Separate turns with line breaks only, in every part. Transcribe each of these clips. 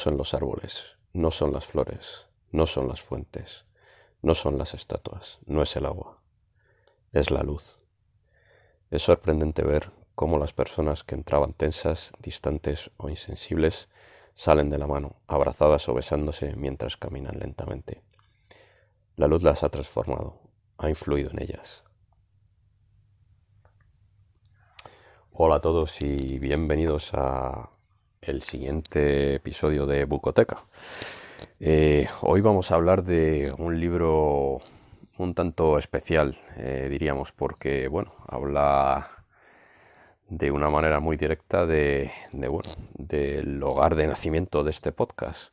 Son los árboles, no son las flores, no son las fuentes, no son las estatuas, no es el agua, es la luz. Es sorprendente ver cómo las personas que entraban tensas, distantes o insensibles salen de la mano, abrazadas o besándose mientras caminan lentamente. La luz las ha transformado, ha influido en ellas. Hola a todos y bienvenidos a el siguiente episodio de Bucoteca. Eh, hoy vamos a hablar de un libro un tanto especial, eh, diríamos, porque bueno, habla de una manera muy directa de, bueno, del hogar de nacimiento de este podcast.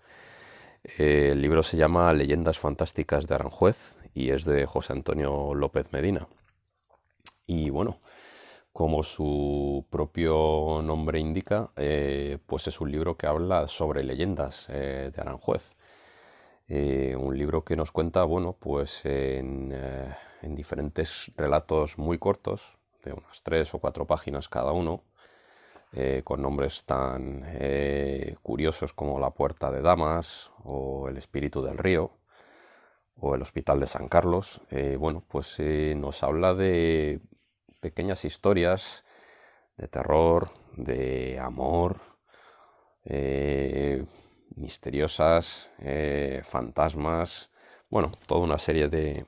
Eh, el libro se llama Leyendas Fantásticas de Aranjuez y es de José Antonio López Medina. Y bueno, como su propio nombre indica, eh, pues es un libro que habla sobre leyendas eh, de Aranjuez. Eh, un libro que nos cuenta, bueno, pues en, diferentes relatos muy cortos, de unas tres o cuatro páginas cada uno, con nombres tan curiosos como La Puerta de Damas o El Espíritu del Río o el Hospital de San Carlos. bueno, pues nos habla de pequeñas historias de terror, de amor, eh, misteriosas, eh, fantasmas, bueno, toda una serie de,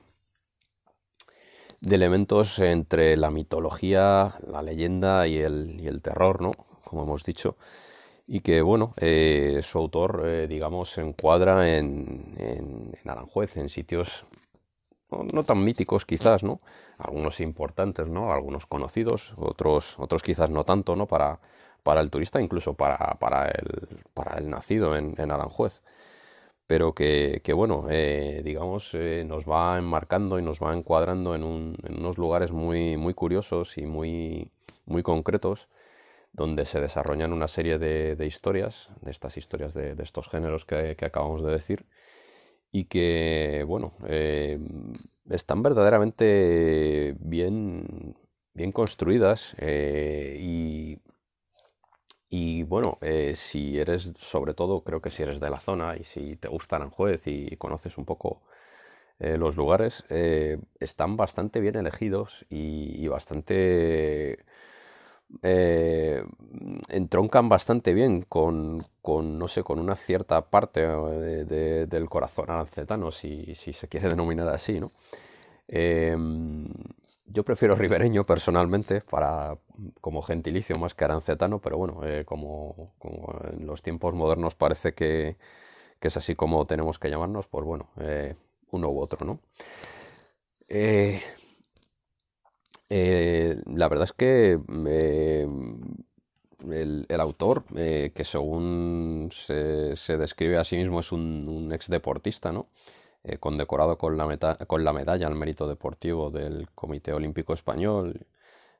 de elementos entre la mitología, la leyenda y el, terror, ¿no? Como hemos dicho, y que, bueno, eh, su autor, digamos, se encuadra en, en, en Aranjuez, en sitios no, tan míticos quizás, ¿no? Algunos importantes, ¿no? Algunos conocidos, otros, otros quizás no tanto, ¿no? Para, para el turista, incluso para, para, el, para el nacido en, en Aranjuez. Pero que, que bueno, eh, digamos, eh, nos va enmarcando y nos va encuadrando en, un, en, unos lugares muy, muy curiosos y muy, muy concretos, donde se desarrollan una serie de, de historias, de estas historias de, de estos géneros que, que acabamos de decir, y que, bueno, eh, están verdaderamente bien, bien construidas eh, y, y, bueno, eh, si eres, sobre todo, creo que si eres de la zona y si te gusta Aranjuez y conoces un poco los lugares, están bastante bien elegidos y, y bastante eh, entroncan bastante bien con, con, no sé, con una cierta parte de, del corazón arancetano, si, si, se quiere denominar así, ¿no? Eh, yo prefiero ribereño personalmente para como gentilicio más que arancetano, pero bueno, eh, como, como, en los tiempos modernos parece que, que, es así como tenemos que llamarnos, pues bueno, eh, uno u otro, ¿no? Eh, eh, la verdad es que eh, el, autor, eh, que según se, describe a sí mismo es un, ex deportista, ¿no? condecorado con la, con la medalla al mérito deportivo del Comité Olímpico Español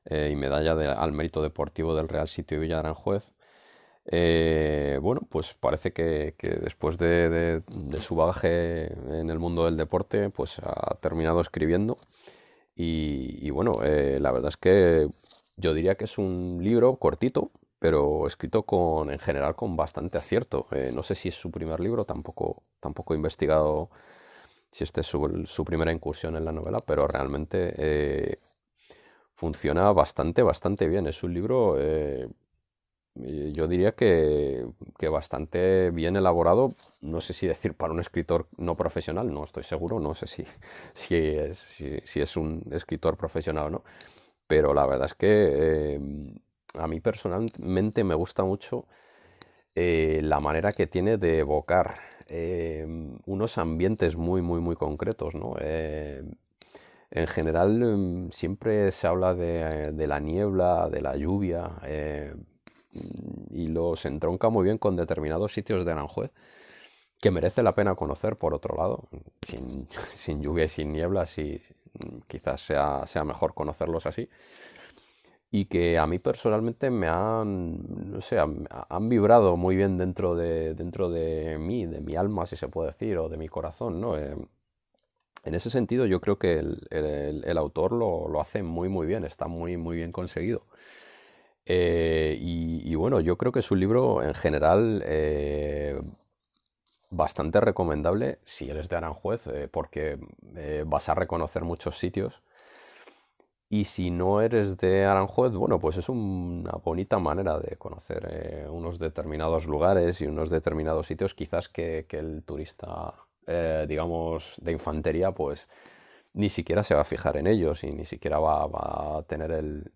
y medalla al mérito deportivo del Real Sitio Villa Aranjuez. bueno, pues parece que, después de, su bagaje en el mundo del deporte, pues ha terminado escribiendo. Y, bueno, la verdad es que yo diría que es un libro cortito, pero escrito con, en general con bastante acierto. Eh, no sé si es su primer libro, tampoco, tampoco he investigado si este es su, primera incursión en la novela, pero realmente eh, funciona bastante, bastante bien. Es un libro, eh, yo diría que, bastante bien elaborado. No sé si decir para un escritor no profesional, no estoy seguro, no sé si, si, es, si es un escritor profesional o no pero la verdad es que em, a mí personalmente me gusta mucho eh, la manera que tiene de evocar em, unos ambientes muy, muy, muy concretos, ¿no? Em, en general siempre se habla de, la niebla, de la lluvia, y los entronca muy bien con determinados sitios de Aranjuez que merece la pena conocer por otro lado, sin, lluvia y sin niebla, si, quizás sea, sea mejor conocerlos así. Y que a mí personalmente me han, no sé, vibrado muy bien dentro de, dentro de mí, de mi alma, si se puede decir, o de mi corazón, ¿no? Eh, en ese sentido, yo creo que el, autor lo, hace muy, muy bien, está muy, muy bien conseguido. Eh, y, bueno, yo creo que es un libro en general eh, bastante recomendable si eres de Aranjuez, eh, porque vas a reconocer muchos sitios. Y si no eres de Aranjuez, bueno, pues es una bonita manera de conocer unos determinados lugares y unos determinados sitios, quizás que, el turista, digamos, de infantería, pues ni siquiera se va a fijar en ellos y ni siquiera va, a tener el,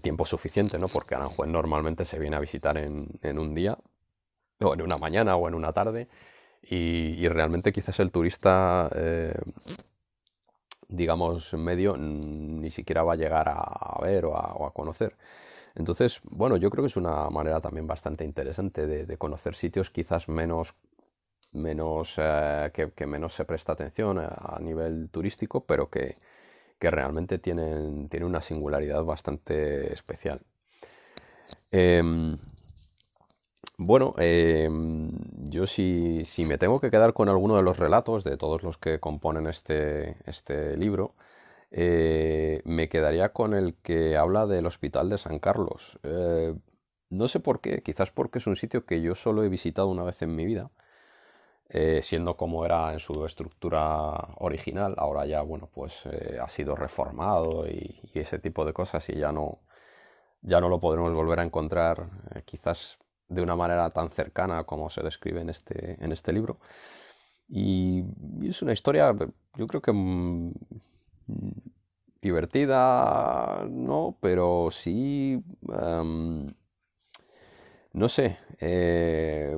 tiempo suficiente, ¿no? Porque Aranjuez normalmente se viene a visitar en un día o en una mañana o en una tarde, y, realmente quizás el turista, eh, digamos, medio, ni siquiera va a llegar a, ver o a, conocer. Entonces, bueno, yo creo que es una manera también bastante interesante de, conocer sitios quizás menos, menos eh, que, menos se presta atención a, nivel turístico, pero que, realmente tienen, tienen una singularidad bastante especial. Em, bueno, em, yo si, si, me tengo que quedar con alguno de los relatos de todos los que componen este, este libro, eh, me quedaría con el que habla del Hospital de San Carlos. Eh, no sé por qué, quizás porque es un sitio que yo solo he visitado una vez en mi vida, eh, siendo como era en su estructura original. Ahora ya, bueno, pues ha sido reformado y, y, ese tipo de cosas y ya no, ya no lo podremos volver a encontrar quizás de una manera tan cercana como se describe en este, en este libro. Y, es una historia, yo creo que mm, divertida, no, pero sí, em, no sé, eh,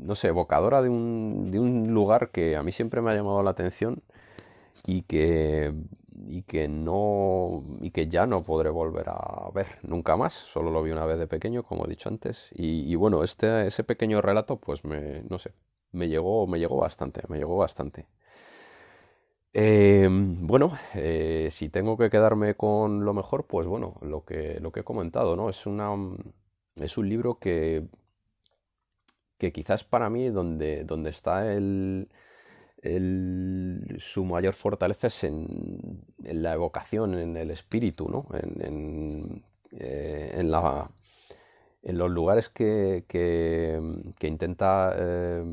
no sé, evocadora de un, de un lugar que a mí siempre me ha llamado la atención y que y que no y que ya no podré volver a ver nunca más. Solo lo vi una vez de pequeño como he dicho antes. Y, bueno este ese pequeño relato pues me no sé me llegó me llegó bastante me llegó bastante. Em, bueno eh, si tengo que quedarme con lo mejor pues bueno lo que lo que he comentado no es una es un libro que que quizás para mí donde donde está el su mayor fortaleza es en, la evocación, en el espíritu, ¿no? en, eh, en los lugares que, intenta eh,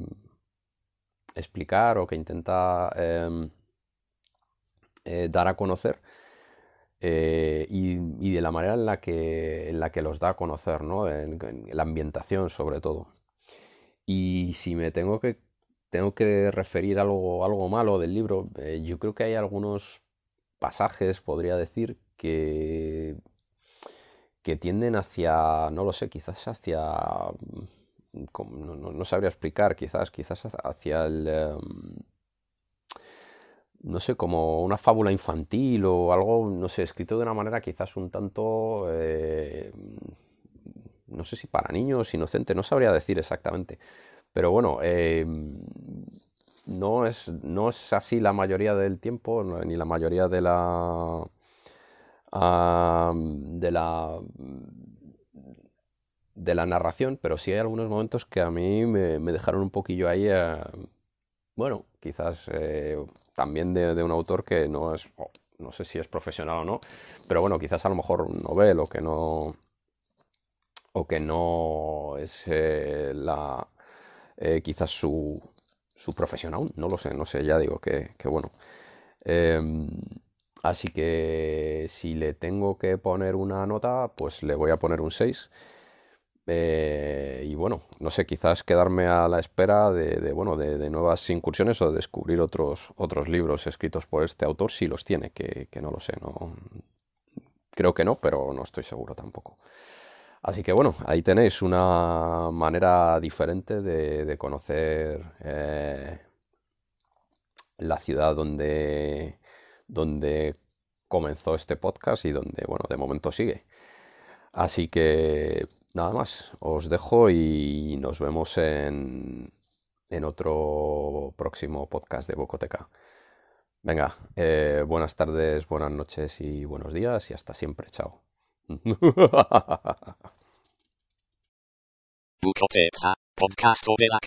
explicar o que intenta eh, dar a conocer. Y, de la manera en la que, en la que los da a conocer, ¿no? en la ambientación sobre todo. Y si me tengo que tengo que referir algo, algo malo del libro, eh, yo creo que hay algunos pasajes, podría decir, que, que tienden hacia, no lo sé, quizás hacia, mm, no, sabría explicar, quizás, quizás hacia el, em, no sé, como una fábula infantil o algo, no sé, escrito de una manera quizás un tanto, eh, no sé si para niños, inocente, no sabría decir exactamente. Pero bueno, em, no es, no es así la mayoría del tiempo, ni la mayoría de la de la de la narración, pero sí hay algunos momentos que a mí me, dejaron un poquillo ahí, eh, bueno, quizás eh, también de, un autor que no es, no sé si es profesional o no, pero bueno, quizás a lo mejor no ve o que no, o que no es eh, la, quizás su, su profesión aún, no lo sé, no sé, ya digo que, que bueno. Em, así que si le tengo que poner una nota, pues le voy a poner un 6. Eh, y bueno, no sé, quizás quedarme a la espera de, bueno, de, nuevas incursiones o descubrir otros, otros libros escritos por este autor, si los tiene, que, no lo sé, no, creo que no, pero no estoy seguro tampoco. Así que bueno, ahí tenéis una manera diferente de, conocer eh, la ciudad donde, donde comenzó este podcast y donde, bueno, de momento sigue. Así que nada más, os dejo y nos vemos en, en otro próximo podcast de Bocoteca. Venga, eh, buenas tardes, buenas noches y buenos días y hasta siempre, chao.
Bukoteca, podcasto de la.